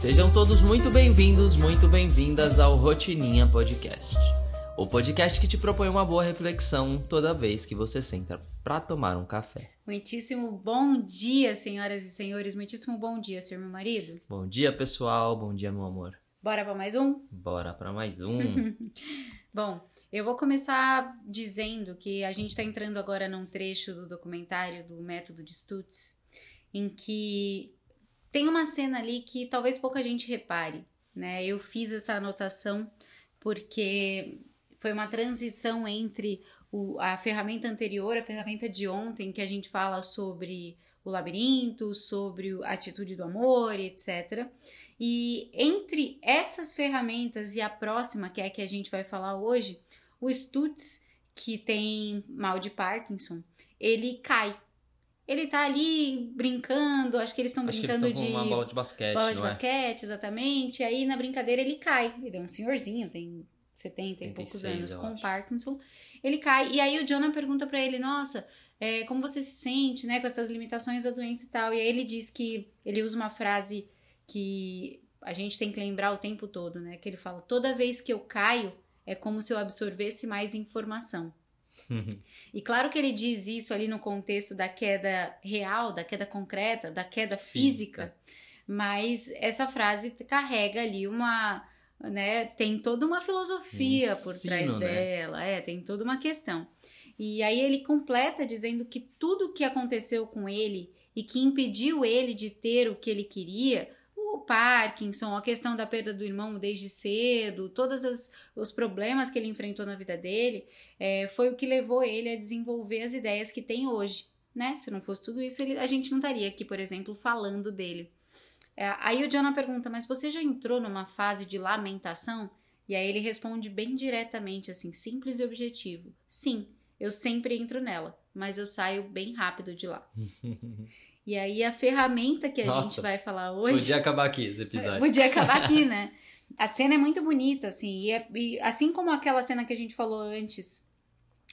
Sejam todos muito bem-vindos, muito bem-vindas ao Rotininha Podcast. O podcast que te propõe uma boa reflexão toda vez que você senta para tomar um café. Muitíssimo bom dia, senhoras e senhores. Muitíssimo bom dia, senhor meu marido. Bom dia, pessoal. Bom dia, meu amor. Bora para mais um? Bora para mais um. bom, eu vou começar dizendo que a gente está entrando agora num trecho do documentário do Método de Stutz, em que tem uma cena ali que talvez pouca gente repare, né? Eu fiz essa anotação porque foi uma transição entre o, a ferramenta anterior, a ferramenta de ontem, que a gente fala sobre o labirinto, sobre a atitude do amor, etc. E entre essas ferramentas e a próxima, que é a que a gente vai falar hoje, o Stutz, que tem mal de Parkinson, ele cai. Ele tá ali brincando, acho que eles estão brincando eles de. Com uma bola de basquete. Bola de é? basquete, exatamente. Aí na brincadeira ele cai. Ele é um senhorzinho, tem 70 e 76, poucos anos, com acho. Parkinson. Ele cai. E aí o Jonah pergunta para ele: Nossa, é, como você se sente, né, com essas limitações da doença e tal? E aí ele diz que ele usa uma frase que a gente tem que lembrar o tempo todo, né? Que ele fala: Toda vez que eu caio, é como se eu absorvesse mais informação. E claro que ele diz isso ali no contexto da queda real, da queda concreta, da queda física, mas essa frase carrega ali uma, né, tem toda uma filosofia por Ensino, trás né? dela, é, tem toda uma questão. E aí ele completa dizendo que tudo que aconteceu com ele e que impediu ele de ter o que ele queria, o Parkinson, a questão da perda do irmão desde cedo, todos as, os problemas que ele enfrentou na vida dele, é, foi o que levou ele a desenvolver as ideias que tem hoje, né? Se não fosse tudo isso, ele- a gente não estaria aqui, por exemplo, falando dele. É, aí o Jonah pergunta, mas você já entrou numa fase de lamentação? E aí ele responde bem diretamente, assim, simples e objetivo. Sim, eu sempre entro nela, mas eu saio bem rápido de lá. E aí a ferramenta que a Nossa, gente vai falar hoje. Podia acabar aqui esse episódio. Podia acabar aqui, né? A cena é muito bonita, assim, e, é- e assim como aquela cena que a gente falou antes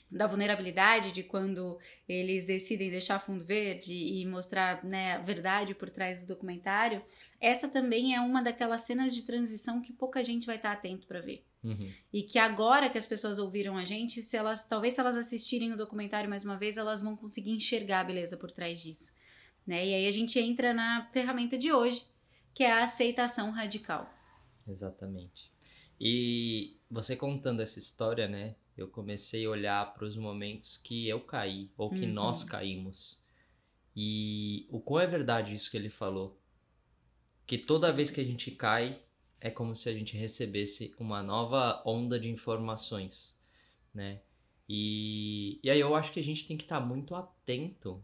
da vulnerabilidade, de quando eles decidem deixar fundo verde e mostrar né, a verdade por trás do documentário, essa também é uma daquelas cenas de transição que pouca gente vai estar atento para ver. Uhum. E que agora que as pessoas ouviram a gente, se elas, talvez se elas assistirem o documentário mais uma vez, elas vão conseguir enxergar a beleza por trás disso. Né? E aí a gente entra na ferramenta de hoje, que é a aceitação radical. Exatamente. E você contando essa história, né? Eu comecei a olhar para os momentos que eu caí, ou que Uhum. nós caímos. E o quão é verdade isso que ele falou. Que toda vez que a gente cai, é como se a gente recebesse uma nova onda de informações, né? E, e aí eu acho que a gente tem que estar muito atento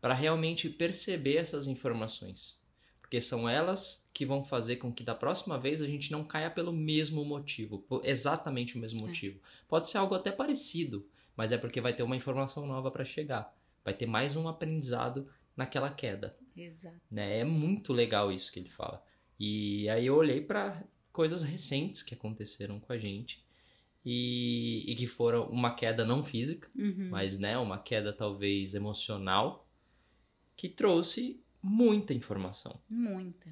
para realmente perceber essas informações. Porque são elas que vão fazer com que da próxima vez a gente não caia pelo mesmo motivo, exatamente o mesmo É. motivo. Pode ser algo até parecido, mas é porque vai ter uma informação nova para chegar. Vai ter mais um aprendizado naquela queda, Exato. né? É muito legal isso que ele fala. E aí eu olhei para coisas recentes que aconteceram com a gente e, e que foram uma queda não física, Uhum. mas né, uma queda talvez emocional que trouxe muita informação Muita.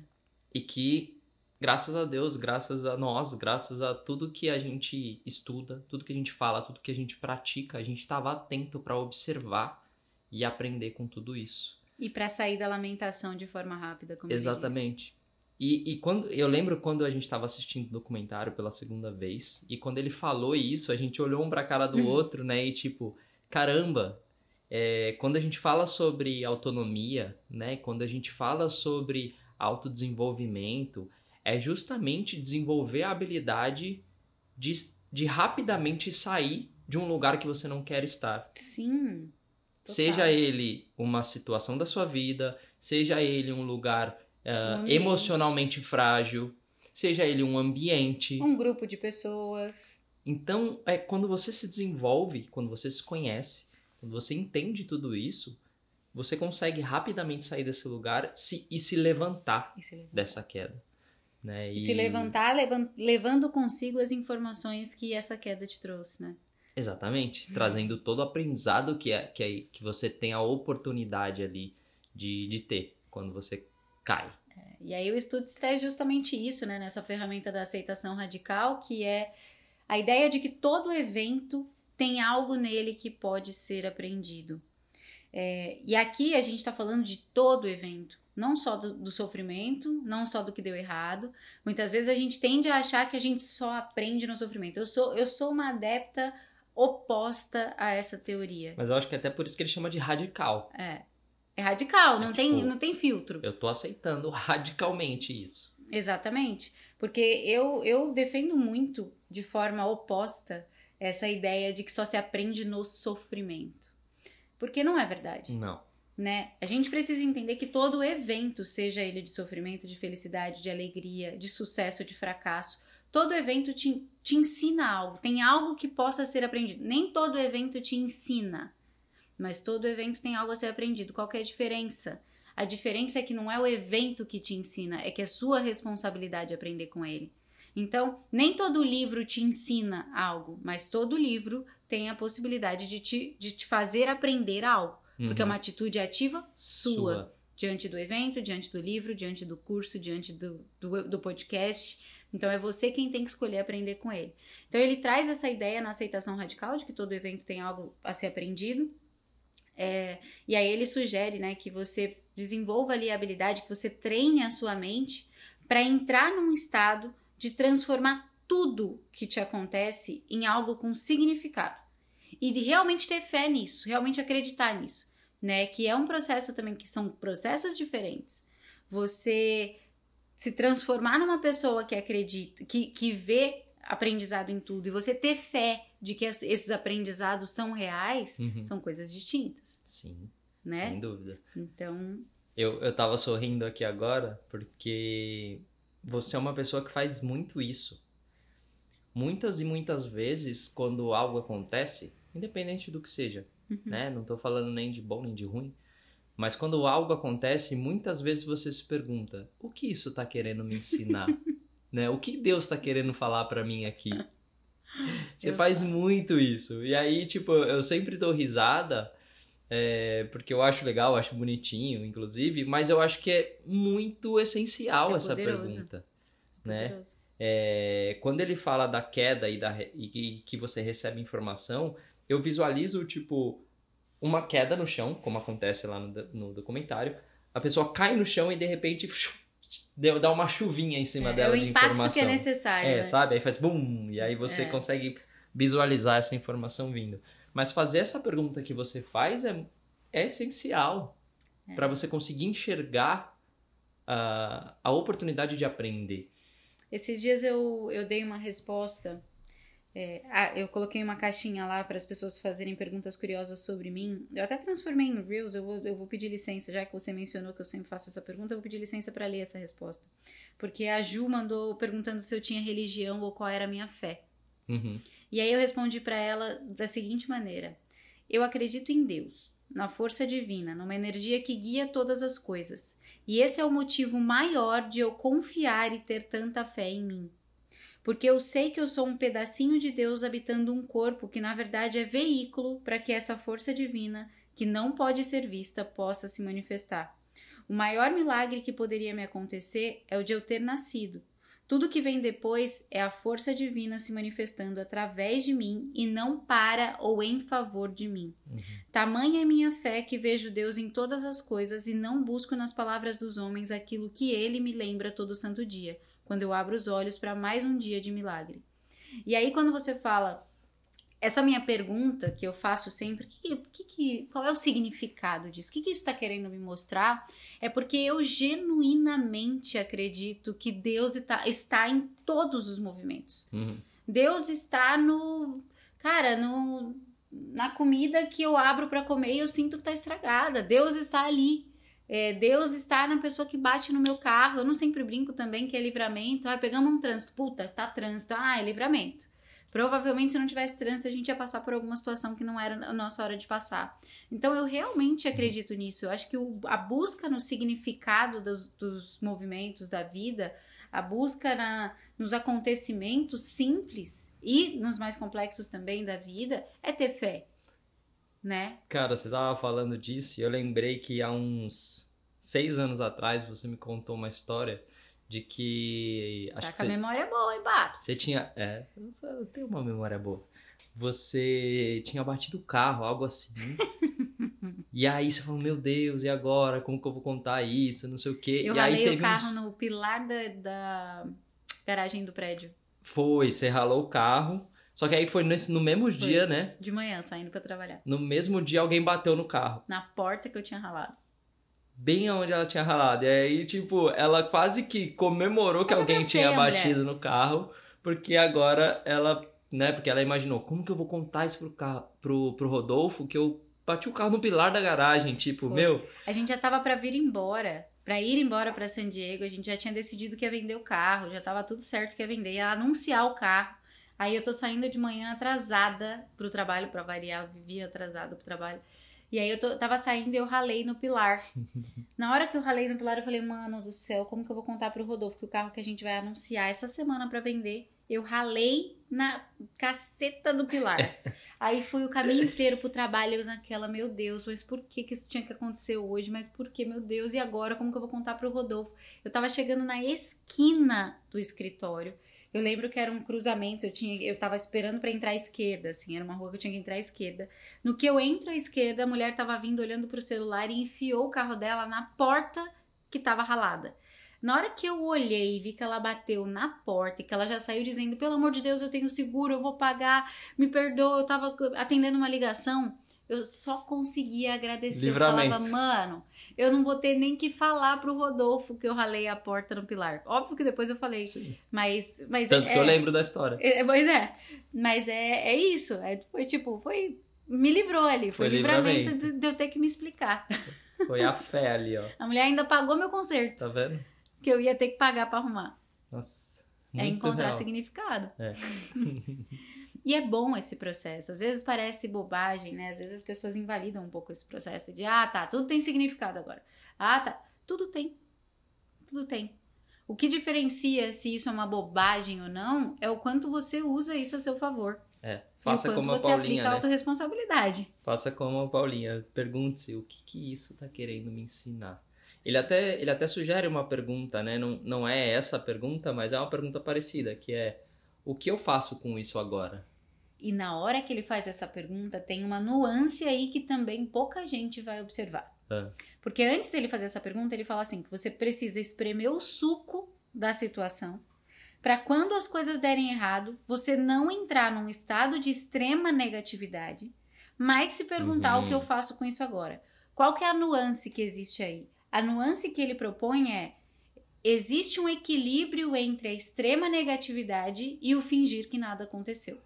e que graças a Deus, graças a nós, graças a tudo que a gente estuda, tudo que a gente fala, tudo que a gente pratica, a gente estava atento para observar e aprender com tudo isso. E para sair da lamentação de forma rápida, como Exatamente. E, e quando eu lembro quando a gente estava assistindo o documentário pela segunda vez e quando ele falou isso, a gente olhou um pra cara do outro, né? E tipo, caramba, é, quando a gente fala sobre autonomia, né? Quando a gente fala sobre autodesenvolvimento, é justamente desenvolver a habilidade de, de rapidamente sair de um lugar que você não quer estar. Sim. total. Seja ele uma situação da sua vida, seja ele um lugar eh, Um ambiente. emocionalmente frágil, seja ele um ambiente. Um grupo de pessoas. Então, é quando você se desenvolve, quando você se conhece, quando você entende tudo isso, você consegue rapidamente sair desse lugar se- e se levantar E se levantar. dessa queda. Né? E se levantar levan- levando consigo as informações que essa queda te trouxe, né? Exatamente. Trazendo todo o aprendizado que, é, que, é, que você tem a oportunidade ali de, de ter quando você cai. E aí o estudo traz justamente isso, né, nessa ferramenta da aceitação radical, que é a ideia de que todo evento tem algo nele que pode ser aprendido. É, e aqui a gente está falando de todo o evento, não só do, do, sofrimento, não só do que deu errado. Muitas vezes a gente tende a achar que a gente só aprende no sofrimento. Eu sou, eu sou uma adepta oposta a essa teoria. Mas eu acho que é até por isso que ele chama de radical. É. É radical, não, é, tem, tipo, não tem filtro. Eu tô aceitando radicalmente isso. Exatamente. Porque eu, eu defendo muito, de forma oposta, essa ideia de que só se aprende no sofrimento. Porque não é verdade. Não. Né? A gente precisa entender que todo evento, seja ele de sofrimento, de felicidade, de alegria, de sucesso, de fracasso, todo evento te, te ensina algo, tem algo que possa ser aprendido. Nem todo evento te ensina, mas todo evento tem algo a ser aprendido. Qual é a diferença? A diferença é que não é o evento que te ensina, é que é sua responsabilidade aprender com ele. Então, nem todo livro te ensina algo, mas todo livro tem a possibilidade de te, de te fazer aprender algo. Uhum. Porque é uma atitude ativa sua, sua, Diante do evento, diante do livro, diante do curso, diante do, do, do podcast. Então é você quem tem que escolher aprender com ele. Então ele traz essa ideia na aceitação radical de que todo evento tem algo a ser aprendido. É, e aí ele sugere né, que você desenvolva ali a habilidade, que você treine a sua mente para entrar num estado de transformar tudo que te acontece em algo com significado. E de realmente ter fé nisso, realmente acreditar nisso, né? Que é um processo também que são processos diferentes. Você se transformar numa pessoa que acredita, que, que vê aprendizado em tudo e você ter fé de que esses aprendizados são reais, uhum. são coisas distintas. Sim. Né? Sem dúvida. Então. Eu, eu tava sorrindo aqui agora porque você é uma pessoa que faz muito isso. Muitas e muitas vezes, quando algo acontece, independente do que seja, uhum. né? Não tô falando nem de bom nem de ruim, mas quando algo acontece, muitas vezes você se pergunta: o que isso está querendo me ensinar? né? O que Deus está querendo falar para mim aqui? Você eu faz faço. muito isso. E aí, tipo, eu sempre dou risada, é, porque eu acho legal, acho bonitinho, inclusive, mas eu acho que é muito essencial é essa pergunta. É né? É, quando ele fala da queda e, da, e que você recebe informação, eu visualizo, tipo, uma queda no chão, como acontece lá no, no documentário. A pessoa cai no chão e de repente dá uma chuvinha em cima é, dela é de informação. que é necessário. É, né? sabe? Aí faz bum, e aí você é. consegue visualizar essa informação vindo. Mas fazer essa pergunta que você faz é, é essencial é. para você conseguir enxergar a, a oportunidade de aprender. Esses dias eu, eu dei uma resposta é, ah, eu coloquei uma caixinha lá para as pessoas fazerem perguntas curiosas sobre mim. Eu até transformei em Reels, eu vou, eu vou pedir licença, já que você mencionou que eu sempre faço essa pergunta, eu vou pedir licença para ler essa resposta. Porque a Ju mandou perguntando se eu tinha religião ou qual era a minha fé. Uhum. E aí eu respondi para ela da seguinte maneira: Eu acredito em Deus, na força divina, numa energia que guia todas as coisas. E esse é o motivo maior de eu confiar e ter tanta fé em mim porque eu sei que eu sou um pedacinho de Deus habitando um corpo que na verdade é veículo para que essa força divina, que não pode ser vista, possa se manifestar. O maior milagre que poderia me acontecer é o de eu ter nascido. Tudo que vem depois é a força divina se manifestando através de mim e não para ou em favor de mim. Uhum. Tamanha é minha fé que vejo Deus em todas as coisas e não busco nas palavras dos homens aquilo que ele me lembra todo santo dia quando eu abro os olhos para mais um dia de milagre. E aí, quando você fala, essa minha pergunta que eu faço sempre, que, que, que, qual é o significado disso? O que, que isso está querendo me mostrar? É porque eu genuinamente acredito que Deus está, está em todos os movimentos. Uhum. Deus está no. Cara, no, na comida que eu abro para comer e eu sinto que está estragada. Deus está ali. É, Deus está na pessoa que bate no meu carro. Eu não sempre brinco também que é livramento. Ah, pegamos um trânsito. Puta, tá trânsito. Ah, é livramento. Provavelmente, se não tivesse trânsito, a gente ia passar por alguma situação que não era a nossa hora de passar. Então, eu realmente acredito nisso. Eu acho que o, a busca no significado dos, dos, movimentos da vida, a busca na, nos acontecimentos simples e nos mais complexos também da vida, é ter fé né? Cara, você tava falando disso e eu lembrei que há uns seis anos atrás, você me contou uma história de que. Tá Acho com que a você, memória boa, hein, Babs? você tinha. É, eu tenho uma memória boa. Você tinha batido o carro, algo assim. e aí você falou, meu Deus, e agora? Como que eu vou contar isso? Não sei o quê. Eu e aí ralei teve o carro uns... no pilar da, da garagem do prédio. Foi, você ralou o carro. Só que aí foi nesse, no mesmo Foi. dia, né? De manhã, saindo pra trabalhar. No mesmo dia alguém bateu no carro. Na porta que eu tinha ralado. Bem onde ela tinha ralado. E aí, tipo, ela quase que comemorou que Mas alguém tinha batido no carro. Porque agora ela, né? Porque ela imaginou, como que eu vou contar isso pro, carro, pro, pro Rodolfo que eu bati o carro no pilar da garagem? Tipo, Foi. meu, A gente já tava pra vir embora. Pra ir embora pra San Diego, a gente já tinha decidido que ia vender o carro. Já tava tudo certo que ia vender. Ia anunciar o carro. Aí eu tô saindo de manhã atrasada pro trabalho, pra variar, eu vivia atrasada pro trabalho. E aí eu tô- tava saindo e eu ralei no pilar. Na hora que eu ralei no pilar, eu falei, mano do céu, como que eu vou contar pro Rodolfo que o carro que a gente vai anunciar essa semana pra vender, eu ralei na caceta do pilar. Aí fui o caminho inteiro pro trabalho naquela, meu Deus, mas por que que isso tinha que acontecer hoje? Mas por que, meu Deus? E agora, como que eu vou contar pro Rodolfo? Eu tava chegando na esquina do escritório. Eu lembro que era um cruzamento, eu tinha, eu tava esperando pra entrar à esquerda, assim, era uma rua que eu tinha que entrar à esquerda. No que eu entro à esquerda, a mulher tava vindo olhando pro celular e enfiou o carro dela na porta que tava ralada. Na hora que eu olhei e vi que ela bateu na porta e que ela já saiu dizendo: pelo amor de Deus, eu tenho seguro, eu vou pagar, me perdoa, eu tava atendendo uma ligação. Eu só conseguia agradecer. Eu Livramento. falava, mano, eu não vou ter nem que falar pro Rodolfo que eu ralei a porta no pilar. Óbvio que depois eu falei, sim. mas. mas Tanto é, que eu lembro da história. é, Pois é. Mas é, é isso. É, foi tipo, foi. Me livrou ali. Foi, Foi livramento, livramento. de, de eu ter que me explicar. Foi a fé ali, ó. A mulher ainda pagou meu conserto, Tá vendo? que eu ia ter que pagar pra arrumar. Nossa. é encontrar real. significado. É. E é bom esse processo. Às vezes parece bobagem, né? Às vezes as pessoas invalidam um pouco esse processo de, ah, tá, tudo tem significado agora. Ah, tá, tudo tem. Tudo tem. O que diferencia se isso é uma bobagem ou não é o quanto você usa isso a seu favor. É. Faça como a você Paulinha, aplica a né? autorresponsabilidade. Faça como a Paulinha. Pergunte-se o que, que isso tá querendo me ensinar. Ele até, ele até sugere uma pergunta, né? Não, não é essa a pergunta, mas é uma pergunta parecida, que é o que eu faço com isso agora? E na hora que ele faz essa pergunta, tem uma nuance aí que também pouca gente vai observar. Ah. Porque antes dele fazer essa pergunta, ele fala assim: que você precisa espremer o suco da situação para quando as coisas derem errado, você não entrar num estado de extrema negatividade, mas se perguntar Uhum. o que eu faço com isso agora. Qual que é a nuance que existe aí? A nuance que ele propõe é existe um equilíbrio entre a extrema negatividade e o fingir que nada aconteceu.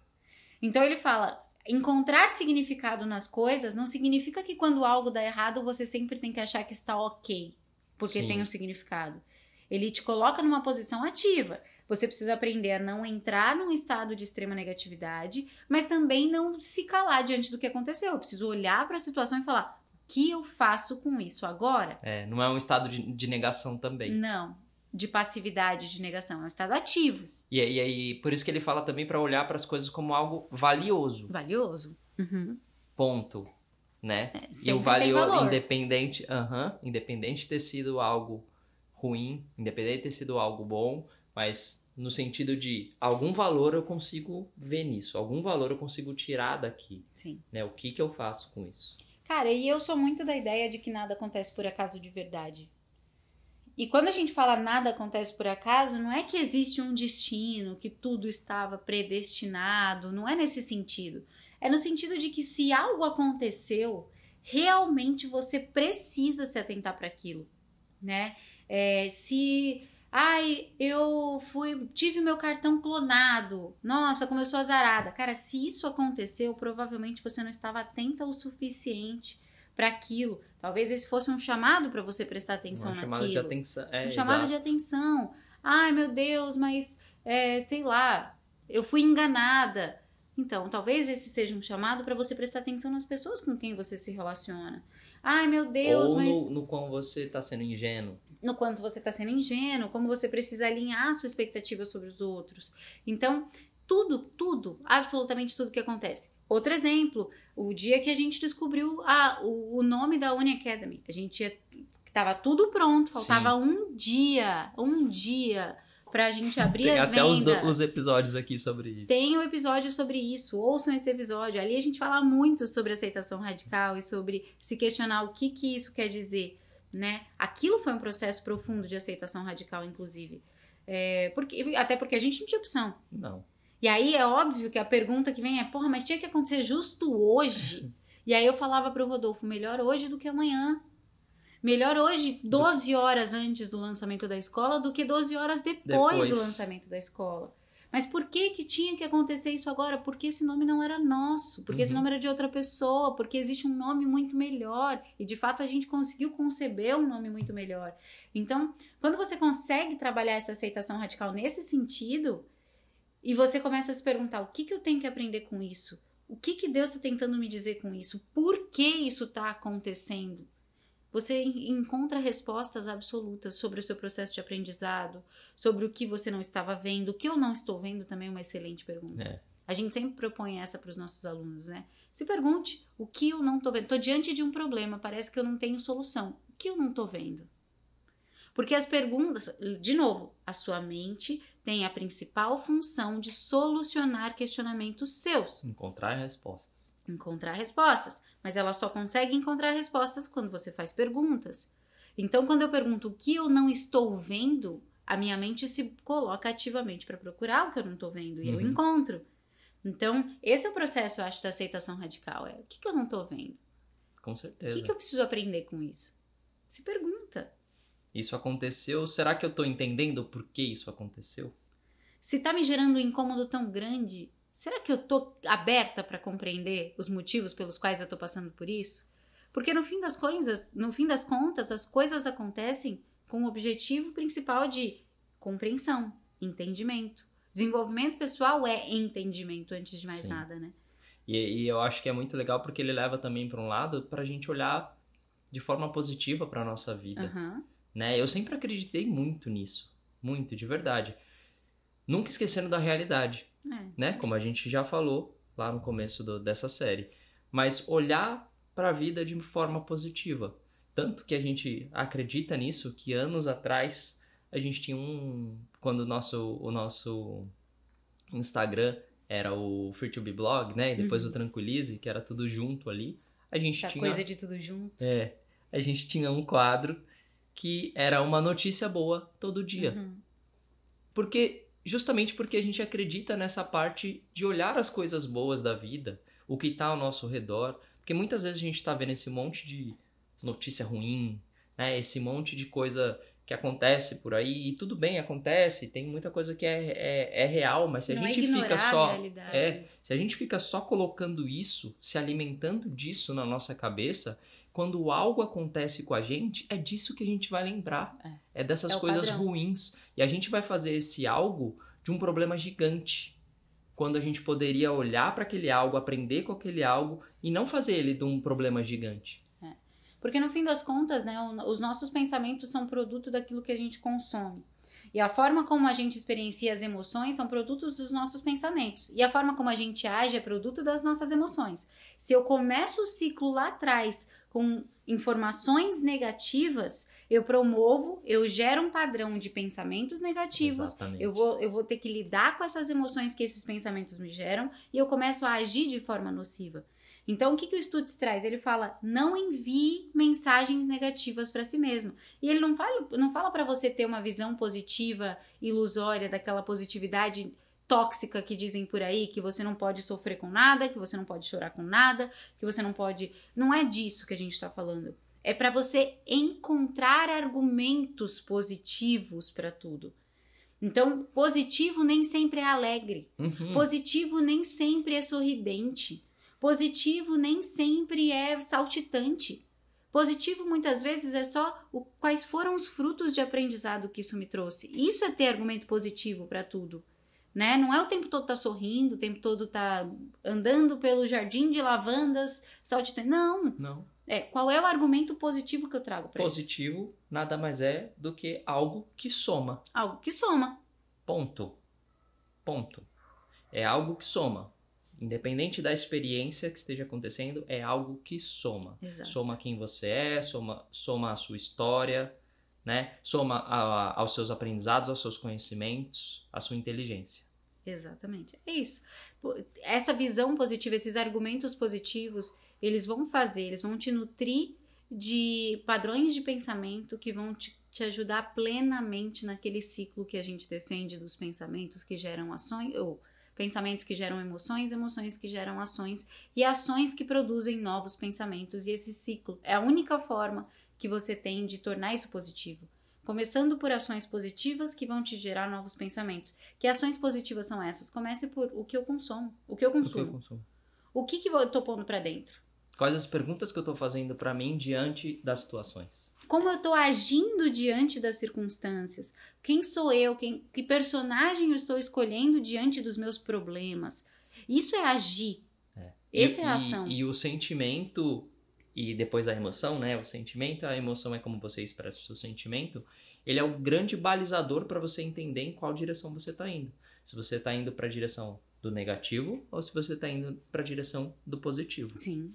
Então ele fala: encontrar significado nas coisas não significa que quando algo dá errado você sempre tem que achar que está ok, porque Sim. tem um significado. Ele te coloca numa posição ativa. Você precisa aprender a não entrar num estado de extrema negatividade, mas também não se calar diante do que aconteceu. Eu preciso olhar para a situação e falar: o que eu faço com isso agora? É, não é um estado de, de negação também. Não, de passividade, de negação, é um estado ativo, E, e aí, por isso que ele fala também para olhar para as coisas como algo valioso. valioso. Uhum. Ponto. Né? É, E o valioso, valor. independente, aham, independente de ter sido algo ruim, independente de ter sido algo bom, mas no sentido de algum valor eu consigo ver nisso, algum valor eu consigo tirar daqui, Sim. né? O que que eu faço com isso? Cara, e eu sou muito da ideia de que nada acontece por acaso de verdade. E quando a gente fala nada acontece por acaso, não é que existe um destino, que tudo estava predestinado, não é nesse sentido. É no sentido de que se algo aconteceu, realmente você precisa se atentar para aquilo, né? É, se ai, eu fui, tive meu cartão clonado. Nossa, sou azarada. Cara, se isso aconteceu, provavelmente você não estava atenta o suficiente para aquilo. Talvez esse fosse um chamado para você prestar atenção Uma chamada naquilo. de atenção. É, um chamado exato. de atenção. Ai, meu Deus, mas é, sei lá, eu fui enganada. Então, talvez esse seja um chamado para você prestar atenção nas pessoas com quem você se relaciona. Ai, meu Deus, Ou mas no, no quão você tá sendo ingênuo. no quanto você está sendo ingênuo, como você precisa alinhar a sua expectativa sobre os outros. Então, tudo, tudo, absolutamente tudo que acontece. Outro exemplo, o dia que a gente descobriu a, o, o nome da Uni Academy. A gente ia Tava tudo pronto, faltava Sim. um dia, um dia pra gente abrir Tem as até vendas. Até os, os, episódios aqui sobre isso. Tem um episódio sobre isso, ouçam esse episódio. Ali a gente fala muito sobre aceitação radical e sobre se questionar o que que isso quer dizer, né? Aquilo foi um processo profundo de aceitação radical, inclusive. É, porque, até porque a gente não tinha opção. Não. E aí é óbvio que a pergunta que vem é, porra, mas tinha que acontecer justo hoje? e aí eu falava pro Rodolfo, melhor hoje do que amanhã. Melhor hoje, 12 horas antes do lançamento da escola, do que 12 horas depois, depois. do lançamento da escola. Mas por que que tinha que acontecer isso agora? Porque esse nome não era nosso, porque uhum. esse nome era de outra pessoa, porque existe um nome muito melhor. E de fato a gente conseguiu conceber um nome muito melhor. Então, quando você consegue trabalhar essa aceitação radical nesse sentido, e você começa a se perguntar: o que, que eu tenho que aprender com isso? O que, que Deus está tentando me dizer com isso? Por que isso está acontecendo? Você encontra respostas absolutas sobre o seu processo de aprendizado, sobre o que você não estava vendo, o que eu não estou vendo também é uma excelente pergunta. É. A gente sempre propõe essa para os nossos alunos, né? Se pergunte o que eu não estou vendo. Estou diante de um problema, parece que eu não tenho solução. O que eu não estou vendo? Porque as perguntas, de novo, a sua mente tem a principal função de solucionar questionamentos seus. Encontrar respostas encontrar respostas, mas ela só consegue encontrar respostas quando você faz perguntas. Então, quando eu pergunto o que eu não estou vendo, a minha mente se coloca ativamente para procurar o que eu não estou vendo e uhum. eu encontro. Então, esse é o processo, eu acho, da aceitação radical. É o que, que eu não estou vendo? Com certeza. O que, que eu preciso aprender com isso? Se pergunta. Isso aconteceu, será que eu estou entendendo por que isso aconteceu? Se está me gerando um incômodo tão grande, será que eu tô aberta para compreender os motivos pelos quais eu tô passando por isso? Porque no fim das coisas, no fim das contas, as coisas acontecem com o objetivo principal de compreensão, entendimento. Desenvolvimento pessoal é entendimento antes de mais Sim. nada, né? E, e, eu acho que é muito legal porque ele leva também para um lado para a gente olhar de forma positiva para nossa vida, uhum. Né? Eu sempre acreditei muito nisso, muito de verdade, nunca esquecendo da realidade. É. Né? Como a gente já falou lá no começo do, dessa série. Mas olhar para a vida de forma positiva. Tanto que a gente acredita nisso que anos atrás a gente tinha um. Quando o nosso, o nosso Instagram era o FreeTube Blog, né? E depois uhum. o Tranquilize, que era tudo junto ali. A gente Essa tinha. coisa de tudo junto. É. A gente tinha um quadro que era uma notícia boa todo dia. Uhum. Porque justamente porque a gente acredita nessa parte de olhar as coisas boas da vida, o que está ao nosso redor, porque muitas vezes a gente está vendo esse monte de notícia ruim, né? Esse monte de coisa que acontece por aí e tudo bem acontece, tem muita coisa que é, é, é real, mas se a Não é gente é fica só é, se a gente fica só colocando isso, se alimentando disso na nossa cabeça, quando algo acontece com a gente, é disso que a gente vai lembrar. É, é dessas é coisas padrão. ruins. E a gente vai fazer esse algo de um problema gigante. Quando a gente poderia olhar para aquele algo, aprender com aquele algo e não fazer ele de um problema gigante. É. Porque no fim das contas, né, os nossos pensamentos são produto daquilo que a gente consome. E a forma como a gente experiencia as emoções são produtos dos nossos pensamentos. E a forma como a gente age é produto das nossas emoções. Se eu começo o ciclo lá atrás com informações negativas, eu promovo, eu gero um padrão de pensamentos negativos, eu vou, eu vou ter que lidar com essas emoções que esses pensamentos me geram e eu começo a agir de forma nociva. Então, o que, que o Stutz traz? Ele fala: não envie mensagens negativas para si mesmo. E ele não fala, não fala para você ter uma visão positiva, ilusória, daquela positividade tóxica que dizem por aí, que você não pode sofrer com nada, que você não pode chorar com nada, que você não pode. Não é disso que a gente está falando. É para você encontrar argumentos positivos para tudo. Então, positivo nem sempre é alegre. Uhum. Positivo nem sempre é sorridente. Positivo nem sempre é saltitante. Positivo muitas vezes é só o, quais foram os frutos de aprendizado que isso me trouxe. Isso é ter argumento positivo para tudo né? Não é o tempo todo tá sorrindo, o tempo todo tá andando pelo jardim de lavandas, saltitando. Não. Não. É, qual é o argumento positivo que eu trago para Positivo nada mais é do que algo que soma. Algo que soma. Ponto. Ponto. É algo que soma. independente da experiência que esteja acontecendo, é algo que soma. Exato. Soma quem você é, soma, soma a sua história, né? Soma a- aos seus aprendizados, aos seus conhecimentos, à sua inteligência. Exatamente. É isso. Essa visão positiva, esses argumentos positivos, eles vão fazer, eles vão te nutrir de padrões de pensamento que vão te, te ajudar plenamente naquele ciclo que a gente defende dos pensamentos que geram ações, ou pensamentos que geram emoções, emoções que geram ações e ações que produzem novos pensamentos. E esse ciclo é a única forma que você tem de tornar isso positivo. Começando por ações positivas que vão te gerar novos pensamentos. Que ações positivas são essas? Comece por o que eu consumo. O que eu O que eu consumo. consumo. O que, que eu tô pondo pra dentro? Quais as perguntas que eu tô fazendo pra mim diante das situações? Como eu tô agindo diante das circunstâncias? Quem sou eu? Quem, que personagem eu estou escolhendo diante dos meus problemas? Isso é agir. Essa E- é a e- ação. E, o sentimento, e depois a emoção, né? O sentimento, a emoção é como você expressa o seu sentimento. Ele é o grande balizador para você entender em qual direção você está indo. Se você está indo para a direção do negativo ou se você está indo para a direção do positivo. Sim.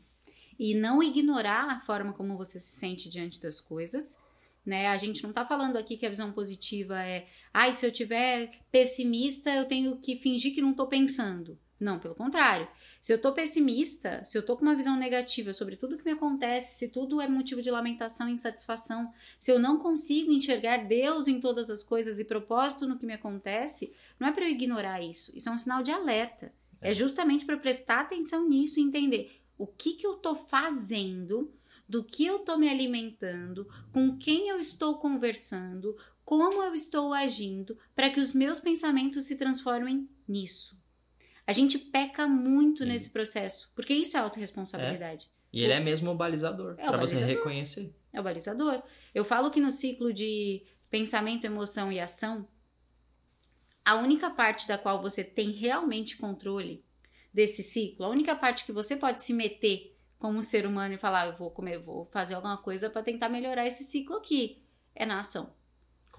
E não ignorar a forma como você se sente diante das coisas. Né? A gente não tá falando aqui que a visão positiva é, ai, se eu tiver pessimista, eu tenho que fingir que não tô pensando. Não, pelo contrário. Se eu tô pessimista, se eu tô com uma visão negativa sobre tudo que me acontece, se tudo é motivo de lamentação e insatisfação, se eu não consigo enxergar Deus em todas as coisas e propósito no que me acontece, não é para eu ignorar isso. Isso é um sinal de alerta. É, justamente para prestar atenção nisso e entender o que, que eu tô fazendo, do que eu tô me alimentando, com quem eu estou conversando, como eu estou agindo, para que os meus pensamentos se transformem nisso. A gente peca muito Sim. nesse processo, porque isso é autorresponsabilidade. E ele é mesmo o balizador É para você reconhecer. É o balizador. Eu falo que no ciclo de pensamento, emoção e ação, a única parte da qual você tem realmente controle desse ciclo, a única parte que você pode se meter como ser humano e falar, eu vou comer, eu vou fazer alguma coisa para tentar melhorar esse ciclo aqui, é na ação.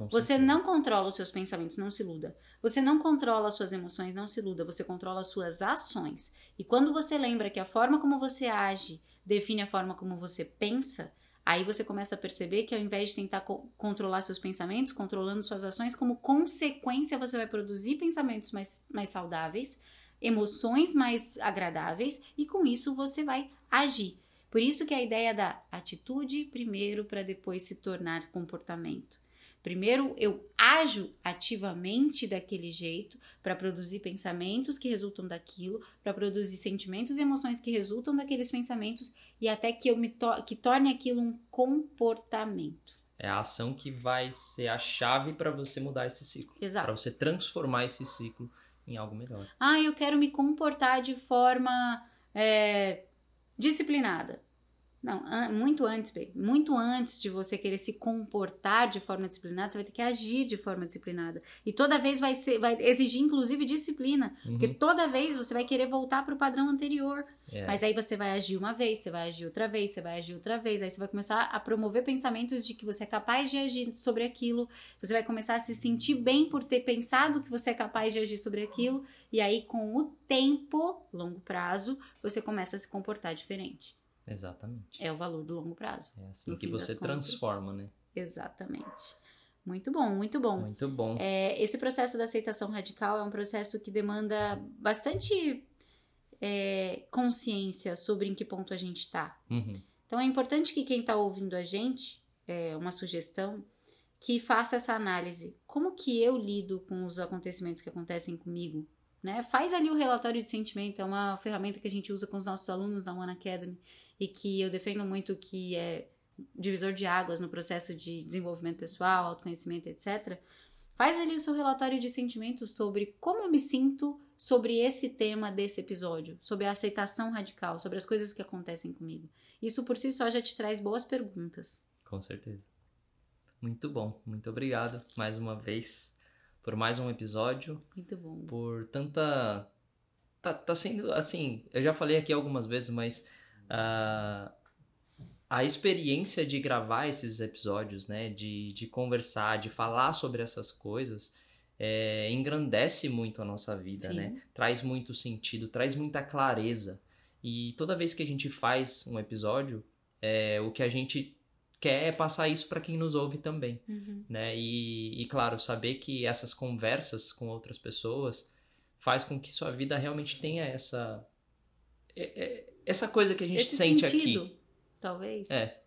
Você não controla os seus pensamentos, não se iluda. Você não controla as suas emoções, não se iluda. Você controla as suas ações. E quando você lembra que a forma como você age define a forma como você pensa, aí você começa a perceber que ao invés de tentar co- controlar seus pensamentos, controlando suas ações, como consequência você vai produzir pensamentos mais, mais saudáveis, emoções mais agradáveis e com isso você vai agir. Por isso que a ideia da atitude primeiro para depois se tornar comportamento. Primeiro eu ajo ativamente daquele jeito para produzir pensamentos que resultam daquilo, para produzir sentimentos e emoções que resultam daqueles pensamentos e até que eu me to que torne aquilo um comportamento. É a ação que vai ser a chave para você mudar esse ciclo. Para você transformar esse ciclo em algo melhor. Ah, eu quero me comportar de forma é, disciplinada. Não, an- muito antes, baby. Muito antes de você querer se comportar de forma disciplinada, você vai ter que agir de forma disciplinada. E toda vez vai, ser, vai exigir, inclusive, disciplina. Porque Uhum. toda vez você vai querer voltar para o padrão anterior. É. Mas aí você vai agir uma vez, você vai agir outra vez, você vai agir outra vez. Aí você vai começar a promover pensamentos de que você é capaz de agir sobre aquilo. Você vai começar a se sentir bem por ter pensado que você é capaz de agir sobre aquilo. E aí, com o tempo, longo prazo, você começa a se comportar diferente. Exatamente. É o valor do longo prazo. É assim que você transforma, né? Exatamente. Muito bom, muito bom. Muito bom. É, esse processo da aceitação radical é um processo que demanda bastante é, consciência sobre em que ponto a gente está. Uhum. Então é importante que quem está ouvindo a gente, é uma sugestão, que faça essa análise. Como que eu lido com os acontecimentos que acontecem comigo? Né? Faz ali o relatório de sentimento, é uma ferramenta que a gente usa com os nossos alunos da One Academy e que eu defendo muito que é divisor de águas no processo de desenvolvimento pessoal, autoconhecimento, etc. Faz ali o seu relatório de sentimentos sobre como eu me sinto sobre esse tema desse episódio, sobre a aceitação radical, sobre as coisas que acontecem comigo. Isso por si só já te traz boas perguntas. Com certeza. Muito bom. Muito obrigado mais uma vez por mais um episódio, Muito bom. por tanta. Tá, tá sendo assim. Eu já falei aqui algumas vezes, mas ah, a experiência de gravar esses episódios, né? De, de conversar, de falar sobre essas coisas, é, engrandece muito a nossa vida, Sim. né? Traz muito sentido, traz muita clareza. E toda vez que a gente faz um episódio, é, o que a gente quer é passar isso para quem nos ouve também, Uhum. né? E, e claro, saber que essas conversas com outras pessoas faz com que sua vida realmente tenha essa é- é- essa coisa que a gente Esse sente sentido, aqui. talvez. É.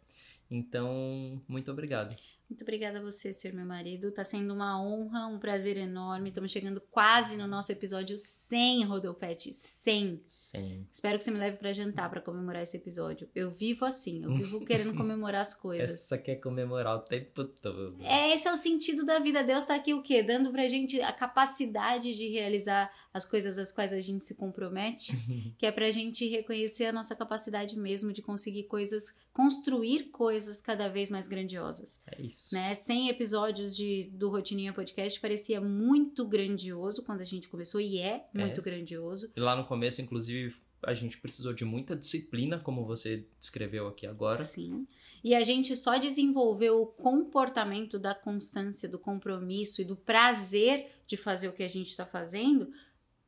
Então, muito obrigado. Muito obrigada a você, senhor meu marido. Tá sendo uma honra, um prazer enorme. Estamos chegando quase no nosso episódio 100, Rodolfete. 100. Sim. Espero que você me leve pra jantar pra comemorar esse episódio. Eu vivo assim, eu vivo querendo comemorar as coisas. Essa quer comemorar o tempo todo. É, esse é o sentido da vida. Deus tá aqui o quê? Dando pra gente a capacidade de realizar as coisas às quais a gente se compromete, que é pra gente reconhecer a nossa capacidade mesmo de conseguir coisas, construir coisas cada vez mais grandiosas. É isso. Né? 100 episódios de, do Rotininha Podcast parecia muito grandioso quando a gente começou, e é muito grandioso. E lá no começo, inclusive, a gente precisou de muita disciplina, como você descreveu aqui agora. Sim. E a gente só desenvolveu o comportamento da constância, do compromisso e do prazer de fazer o que a gente está fazendo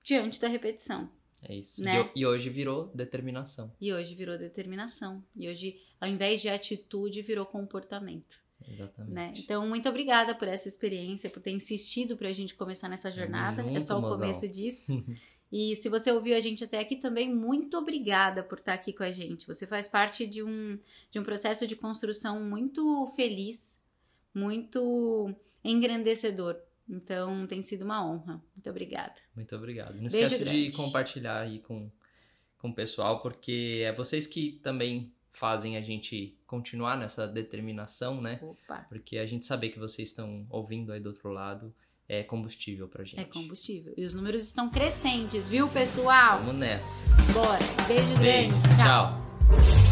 diante da repetição. É isso. Né? E E, hoje virou determinação. E hoje virou determinação. E hoje, ao invés de atitude, virou comportamento. Exatamente. Né? Então, muito obrigada por essa experiência, por ter insistido pra gente começar nessa jornada. junto, é só o mozão. começo disso. E se você ouviu a gente até aqui também, muito obrigada por estar aqui com a gente. Você faz parte de um, de um processo de construção muito feliz, muito engrandecedor. Então, tem sido uma honra. Muito obrigada. Muito obrigado. Não Beijo esquece grande. de compartilhar aí com, com o pessoal, porque é vocês que também fazem a gente continuar nessa determinação, né? Opa, Porque a gente saber que vocês estão ouvindo aí do outro lado é combustível pra gente. é combustível. E os números estão crescentes, viu, pessoal? Vamos nessa. Bora. Beijo Beijo. grande. Tchau. Tchau.